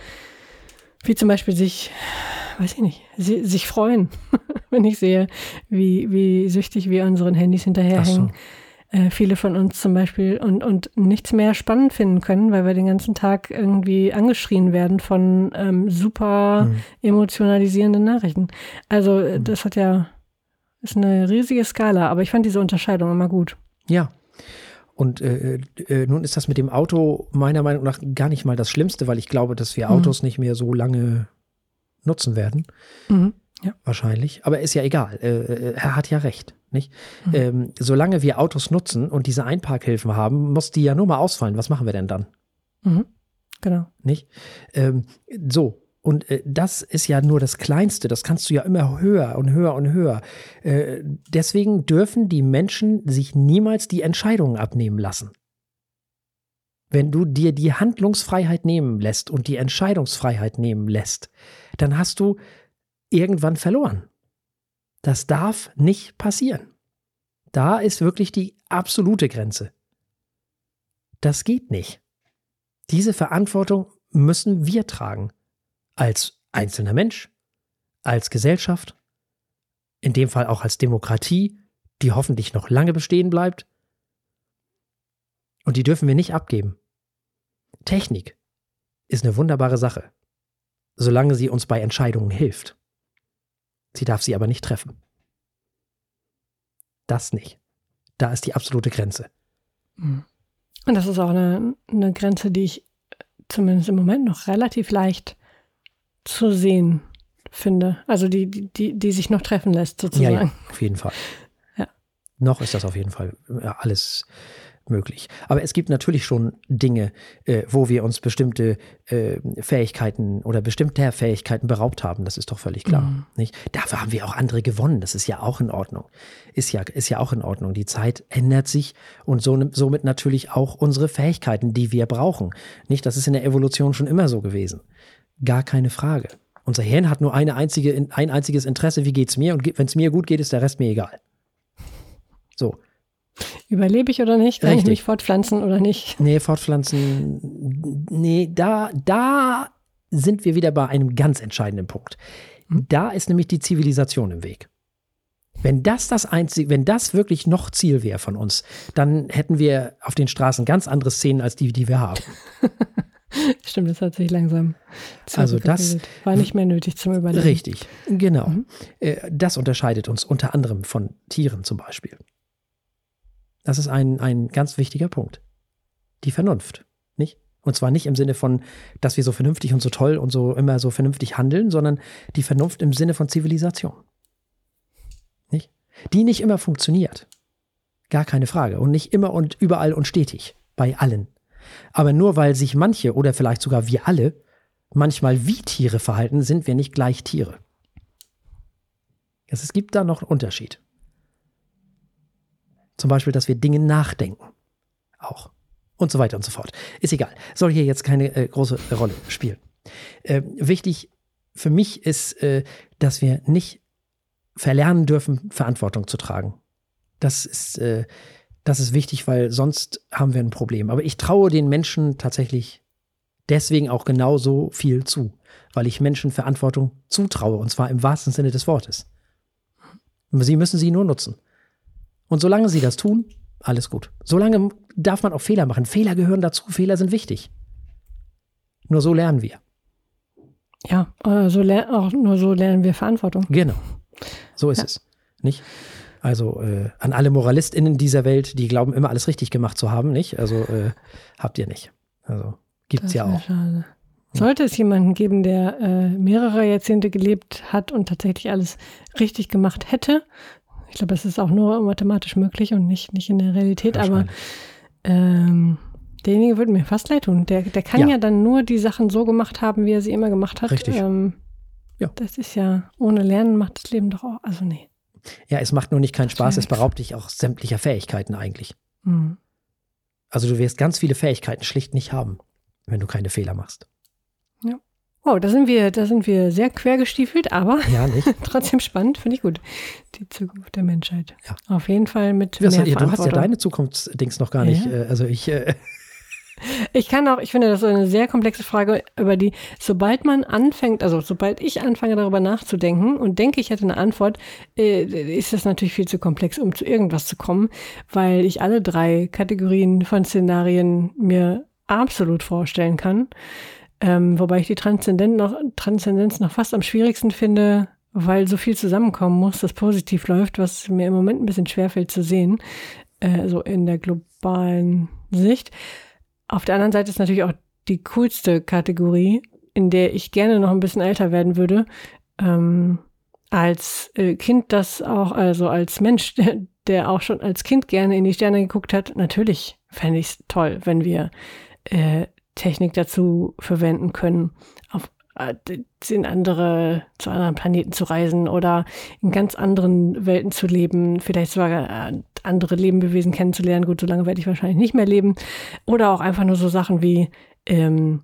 Wie zum Beispiel sich, weiß ich nicht, sich freuen. <laughs> wenn ich sehe, wie, wie süchtig wir unseren Handys hinterherhängen. So. Äh, viele von uns zum Beispiel und, und nichts mehr spannend finden können, weil wir den ganzen Tag irgendwie angeschrien werden von ähm, super mhm. emotionalisierenden Nachrichten. Also äh, mhm. das hat ja, ist eine riesige Skala, aber ich fand diese Unterscheidung immer gut. Ja, und äh, äh, nun ist das mit dem Auto meiner Meinung nach gar nicht mal das Schlimmste, weil ich glaube, dass wir mhm. Autos nicht mehr so lange nutzen werden. Mhm. Ja. Wahrscheinlich. Aber ist ja egal. Äh, äh, er hat ja recht. Nicht? Mhm. Ähm, solange wir Autos nutzen und diese Einparkhilfen haben, muss die ja nur mal ausfallen. Was machen wir denn dann? Mhm. Genau. Nicht? Ähm, so. Und äh, das ist ja nur das Kleinste. Das kannst du ja immer höher und höher und höher. Äh, deswegen dürfen die Menschen sich niemals die Entscheidungen abnehmen lassen. Wenn du dir die Handlungsfreiheit nehmen lässt und die Entscheidungsfreiheit nehmen lässt, dann hast du irgendwann verloren. Das darf nicht passieren. Da ist wirklich die absolute Grenze. Das geht nicht. Diese Verantwortung müssen wir tragen. Als einzelner Mensch, als Gesellschaft, in dem Fall auch als Demokratie, die hoffentlich noch lange bestehen bleibt. Und die dürfen wir nicht abgeben. Technik ist eine wunderbare Sache, solange sie uns bei Entscheidungen hilft. Sie darf sie aber nicht treffen. Das nicht. Da ist die absolute Grenze. Mhm. Und das ist auch eine, eine Grenze, die ich zumindest im Moment noch relativ leicht zu sehen finde. Also die, die, die sich noch treffen lässt, sozusagen. Ja, ja auf jeden Fall. Ja. Noch ist das auf jeden Fall alles möglich. Aber es gibt natürlich schon Dinge, äh, wo wir uns bestimmte äh, Fähigkeiten oder bestimmte Fähigkeiten beraubt haben. Das ist doch völlig klar. Mhm. Nicht? Dafür haben wir auch andere gewonnen. Das ist ja auch in Ordnung. Ist ja, ist ja auch in Ordnung. Die Zeit ändert sich und so, somit natürlich auch unsere Fähigkeiten, die wir brauchen. Nicht? Das ist in der Evolution schon immer so gewesen. Gar keine Frage. Unser Hirn hat nur eine einzige, ein einziges Interesse, wie geht's mir? Und wenn es mir gut geht, ist der Rest mir egal. So. Überlebe ich oder nicht? Kann Richtig. ich mich fortpflanzen oder nicht? <laughs> Nee, fortpflanzen, nee, da, da sind wir wieder bei einem ganz entscheidenden Punkt. Hm? Da ist nämlich die Zivilisation im Weg. Wenn das das einzige, wenn das wirklich noch Ziel wäre von uns, dann hätten wir auf den Straßen ganz andere Szenen als die, die wir haben. <laughs> <laughs> Stimmt, das hat sich langsam Also das war nicht mehr nötig zum Überleben. Richtig, genau. Mhm. Äh, das unterscheidet uns unter anderem von Tieren zum Beispiel. Das ist ein, ein ganz wichtiger Punkt. Die Vernunft, nicht? Und zwar nicht im Sinne von, dass wir so vernünftig und so toll und so immer so vernünftig handeln, sondern die Vernunft im Sinne von Zivilisation. Nicht? Die nicht immer funktioniert. Gar keine Frage. Und nicht immer und überall und stetig. Bei allen. Aber nur weil sich manche oder vielleicht sogar wir alle manchmal wie Tiere verhalten, sind wir nicht gleich Tiere. Es gibt da noch einen Unterschied. Zum Beispiel, dass wir Dinge nachdenken. Auch. Und so weiter und so fort. Ist egal. Soll hier jetzt keine äh, große Rolle spielen. Äh, wichtig für mich ist, äh, dass wir nicht verlernen dürfen, Verantwortung zu tragen. Das ist, äh, das ist wichtig, weil sonst haben wir ein Problem. Aber ich traue den Menschen tatsächlich deswegen auch genauso viel zu, weil ich Menschen Verantwortung zutraue, und zwar im wahrsten Sinne des Wortes. Sie müssen sie nur nutzen. Und solange sie das tun, alles gut. Solange darf man auch Fehler machen. Fehler gehören dazu, Fehler sind wichtig. Nur so lernen wir. Ja, äh, so auch nur so lernen wir Verantwortung. Genau. So ist ja. es. Nicht? Also äh, an alle MoralistInnen dieser Welt, die glauben, immer alles richtig gemacht zu haben, nicht? Also äh, habt ihr nicht. Also gibt's das ja auch. Schade. Sollte es jemanden geben, der äh, mehrere Jahrzehnte gelebt hat und tatsächlich alles richtig gemacht hätte, ich glaube, es ist auch nur mathematisch möglich und nicht, nicht in der Realität, aber ähm, derjenige würde mir fast leid tun. Der, der kann ja. ja. dann nur die Sachen so gemacht haben, wie er sie immer gemacht hat. Richtig. Ähm, ja. Das ist ja, ohne Lernen macht das Leben doch auch, also nee. Ja, es macht nur nicht keinen Spaß, es beraubt dich auch sämtlicher Fähigkeiten eigentlich. Mhm. Also du wirst ganz viele Fähigkeiten schlicht nicht haben, wenn du keine Fehler machst. Ja. Oh, da sind wir, da sind wir sehr quergestiefelt, aber ja, <laughs> trotzdem spannend, finde ich gut. Die Zukunft der Menschheit. Ja. Auf jeden Fall mit mehr Du hast ja deine Zukunftsdings noch gar nicht. Ja. Äh, also ich. Äh ich kann auch, ich finde, das ist eine sehr komplexe Frage, über die, sobald man anfängt, also sobald ich anfange darüber nachzudenken und denke, ich hätte eine Antwort, äh, ist das natürlich viel zu komplex, um zu irgendwas zu kommen, weil ich alle drei Kategorien von Szenarien mir absolut vorstellen kann. Ähm, wobei ich die Transzendenz noch, Transzendenz noch fast am schwierigsten finde, weil so viel zusammenkommen muss, das positiv läuft, was mir im Moment ein bisschen schwerfällt zu sehen, äh, so in der globalen Sicht. Auf der anderen Seite ist natürlich auch die coolste Kategorie, in der ich gerne noch ein bisschen älter werden würde, ähm, als äh, Kind das auch, also als Mensch, <laughs> der, der, auch schon als Kind gerne in die Sterne geguckt hat, natürlich fände ich es toll, wenn wir äh, Technik dazu verwenden können, auf äh, in andere, zu anderen Planeten zu reisen oder in ganz anderen Welten zu leben, vielleicht sogar äh, andere Lebewesen kennenzulernen. Gut, so lange werde ich wahrscheinlich nicht mehr leben. Oder auch einfach nur so Sachen wie ähm,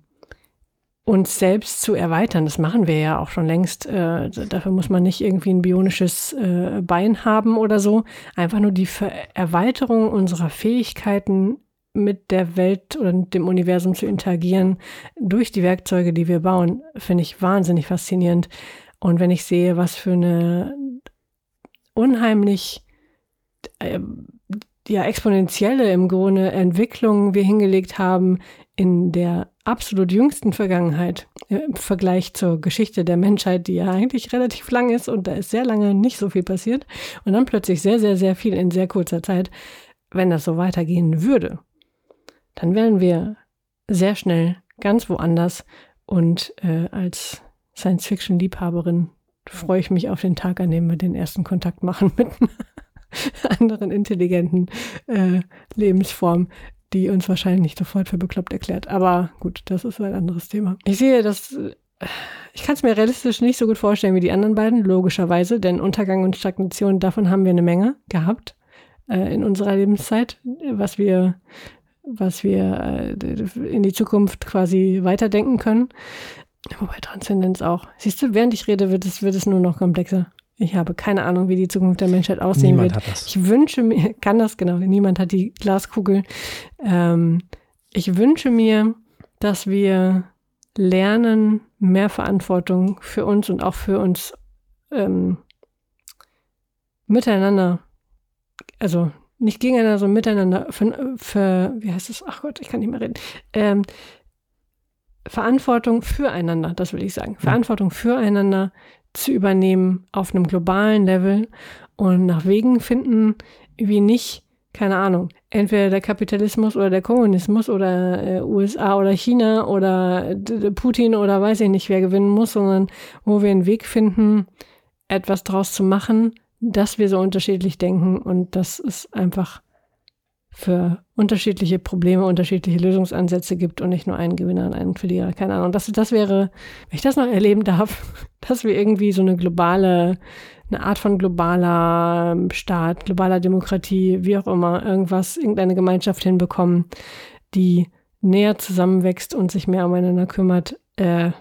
uns selbst zu erweitern. Das machen wir ja auch schon längst. Äh, dafür muss man nicht irgendwie ein bionisches äh, Bein haben oder so. Einfach nur die Ver Erweiterung unserer Fähigkeiten mit der Welt oder dem Universum zu interagieren durch die Werkzeuge, die wir bauen, finde ich wahnsinnig faszinierend. Und wenn ich sehe, was für eine unheimlich äh, ja, exponentielle im Grunde Entwicklung wir hingelegt haben in der absolut jüngsten Vergangenheit im Vergleich zur Geschichte der Menschheit, die ja eigentlich relativ lang ist und da ist sehr lange nicht so viel passiert und dann plötzlich sehr, sehr, sehr viel in sehr kurzer Zeit, wenn das so weitergehen würde, dann wären wir sehr schnell ganz woanders. Und äh, als Science-Fiction-Liebhaberin freue ich mich auf den Tag, an dem wir den ersten Kontakt machen <laughs> mit <laughs> anderen intelligenten äh, Lebensform, die uns wahrscheinlich nicht sofort für bekloppt erklärt. Aber gut, das ist ein anderes Thema. Ich sehe das. Ich kann es mir realistisch nicht so gut vorstellen wie die anderen beiden, logischerweise, denn Untergang und Stagnation, davon haben wir eine Menge gehabt äh, in unserer Lebenszeit, was wir was wir äh, in die Zukunft quasi weiterdenken können. Wobei Transzendenz auch. Siehst du, während ich rede, wird es, wird es nur noch komplexer. Ich habe keine Ahnung, wie die Zukunft der Menschheit aussehen niemand wird. Hat das. Ich wünsche mir, kann das genau, niemand hat die Glaskugel. Ähm, ich wünsche mir, dass wir lernen, mehr Verantwortung für uns und auch für uns ähm, miteinander, also nicht gegeneinander, sondern miteinander, für, für, wie heißt es? Ach Gott, ich kann nicht mehr reden. Ähm, Verantwortung füreinander, das will ich sagen. Ja. Verantwortung füreinander zu übernehmen auf einem globalen Level und nach Wegen finden, wie nicht, keine Ahnung, entweder der Kapitalismus oder der Kommunismus oder äh, USA oder China oder Putin oder weiß ich nicht, wer gewinnen muss, sondern wo wir einen Weg finden, etwas draus zu machen, dass wir so unterschiedlich denken und dass es einfach für unterschiedliche Probleme unterschiedliche Lösungsansätze gibt und nicht nur einen Gewinner und einen Verlierer. Keine Ahnung. Das, das wäre, wenn ich das noch erleben darf, dass wir irgendwie so eine globale, eine Art von globaler Staat, globaler Demokratie, wie auch immer, irgendwas, irgendeine Gemeinschaft hinbekommen, die näher zusammenwächst und sich mehr umeinander kümmert, äh,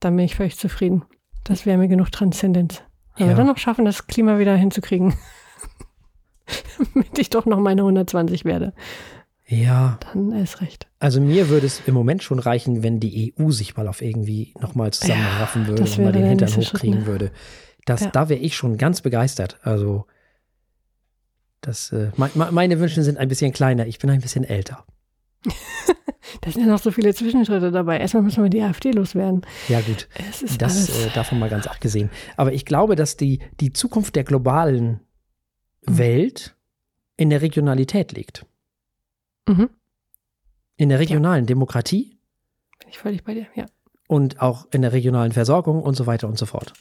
dann bin ich völlig zufrieden. Das wäre mir genug Transzendenz. Wenn ja. wir dann noch schaffen, das Klima wieder hinzukriegen, <laughs> damit ich doch noch meine 120 werde. Ja, dann ist recht. also mir würde es im Moment schon reichen, wenn die EU sich mal auf irgendwie nochmal zusammenraffen würde das und mal den Hintern nächste Schritt, hochkriegen ne? würde. Das, Ja. Da wäre ich schon ganz begeistert. Also, das, äh, me- me- meine Wünsche sind ein bisschen kleiner. Ich bin ein bisschen älter. <laughs> Da sind ja noch so viele Zwischenschritte dabei. Erstmal müssen wir die AfD loswerden. Ja, gut. Das äh, davon mal ganz abgesehen. Aber ich glaube, dass die, die Zukunft der globalen Mhm. Welt in der Regionalität liegt. Mhm, In der regionalen Demokratie bin ich völlig bei dir, ja. und auch in der regionalen Versorgung und so weiter und so fort.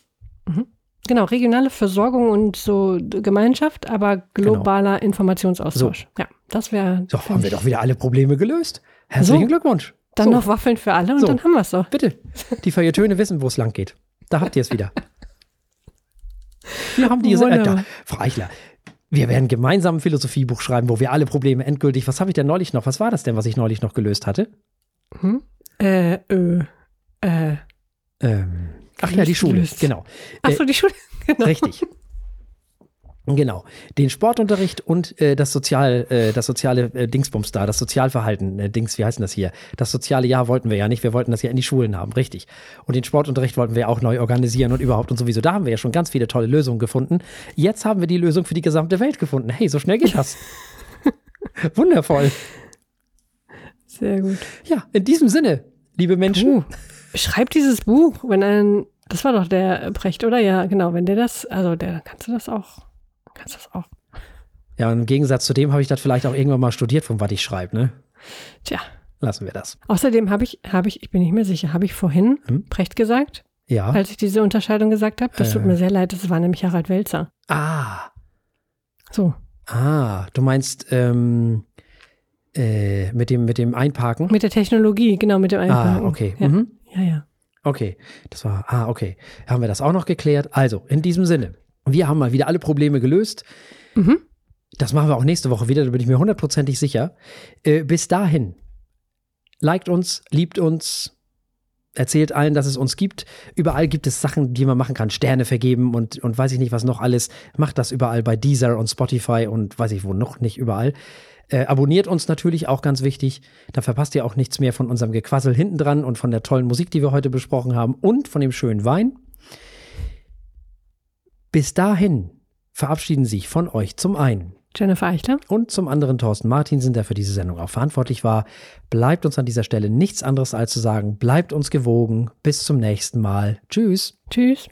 Genau, regionale Versorgung und so Gemeinschaft, aber globaler Informationsaustausch. Ja, das wäre. So, haben wir doch wieder alle Probleme gelöst. Herzlichen So. Glückwunsch. Dann so, noch Waffeln für alle und So. dann haben wir es doch. bitte. Die Feuilletöne wissen, wo es lang geht. Da habt ihr <laughs> es wieder. Wir haben diese. Äh, da. Frau Eichler, wir werden gemeinsam ein Philosophiebuch schreiben, wo wir alle Probleme endgültig. Was habe ich denn neulich noch? Was war das denn, was ich neulich noch gelöst hatte? Hm? Äh, äh, äh. Ähm, ach ja, die Schule. Gelöst. Genau. Achso, die Schule. <laughs> Genau. Richtig. Genau. Den Sportunterricht und äh, das Sozial, äh, das soziale äh, Dingsbums da, das Sozialverhalten, äh, Dings, wie heißt denn das hier? Das soziale Jahr wollten wir ja nicht. Wir wollten das ja in die Schulen haben, richtig. Und den Sportunterricht wollten wir auch neu organisieren und überhaupt und sowieso. Da haben wir ja schon ganz viele tolle Lösungen gefunden. Jetzt haben wir die Lösung für die gesamte Welt gefunden. Hey, so schnell geht das. <laughs> Wundervoll. Sehr gut. Ja, in diesem Sinne, liebe Menschen. Uh, schreib dieses Buch, wenn ein. Das war doch der Brecht, oder? Ja, genau. Wenn der das. Also, der kannst du das auch. Kannst du das auch. Ja, und im Gegensatz zu dem habe ich das vielleicht auch irgendwann mal studiert, von was ich schreibe, ne? Tja. Lassen wir das. Außerdem habe ich, habe ich, ich bin nicht mehr sicher, habe ich vorhin Hm? Brecht gesagt, Ja. als ich diese Unterscheidung gesagt habe? Das tut Äh. mir sehr leid, das war nämlich Harald Welzer. Ah. So, Ah, du meinst ähm, äh, mit, dem, mit dem Einparken? mit der Technologie, genau, mit dem Einparken. ah, okay. Ja, Mhm. ja. ja. Okay. Das war, ah, okay. Haben wir das auch noch geklärt? Also, in diesem Sinne, wir haben mal wieder alle Probleme gelöst. Mhm. Das machen wir auch nächste Woche wieder, da bin ich mir hundertprozentig sicher. Äh, bis dahin, liked uns, liebt uns, erzählt allen, dass es uns gibt. Überall gibt es Sachen, die man machen kann. Sterne vergeben und, und weiß ich nicht, was noch alles. Macht das überall bei Deezer und Spotify und weiß ich wo noch nicht überall. Äh, abonniert uns natürlich auch ganz wichtig. Da verpasst ihr auch nichts mehr von unserem Gequassel hinten dran und von der tollen Musik, die wir heute besprochen haben und von dem schönen Wein. Bis dahin verabschieden sich von euch zum einen Jennifer Eichler. und zum anderen Thorsten Martinsen, der für diese Sendung auch verantwortlich war. Bleibt uns an dieser Stelle nichts anderes als zu sagen, bleibt uns gewogen. Bis zum nächsten Mal. Tschüss. Tschüss.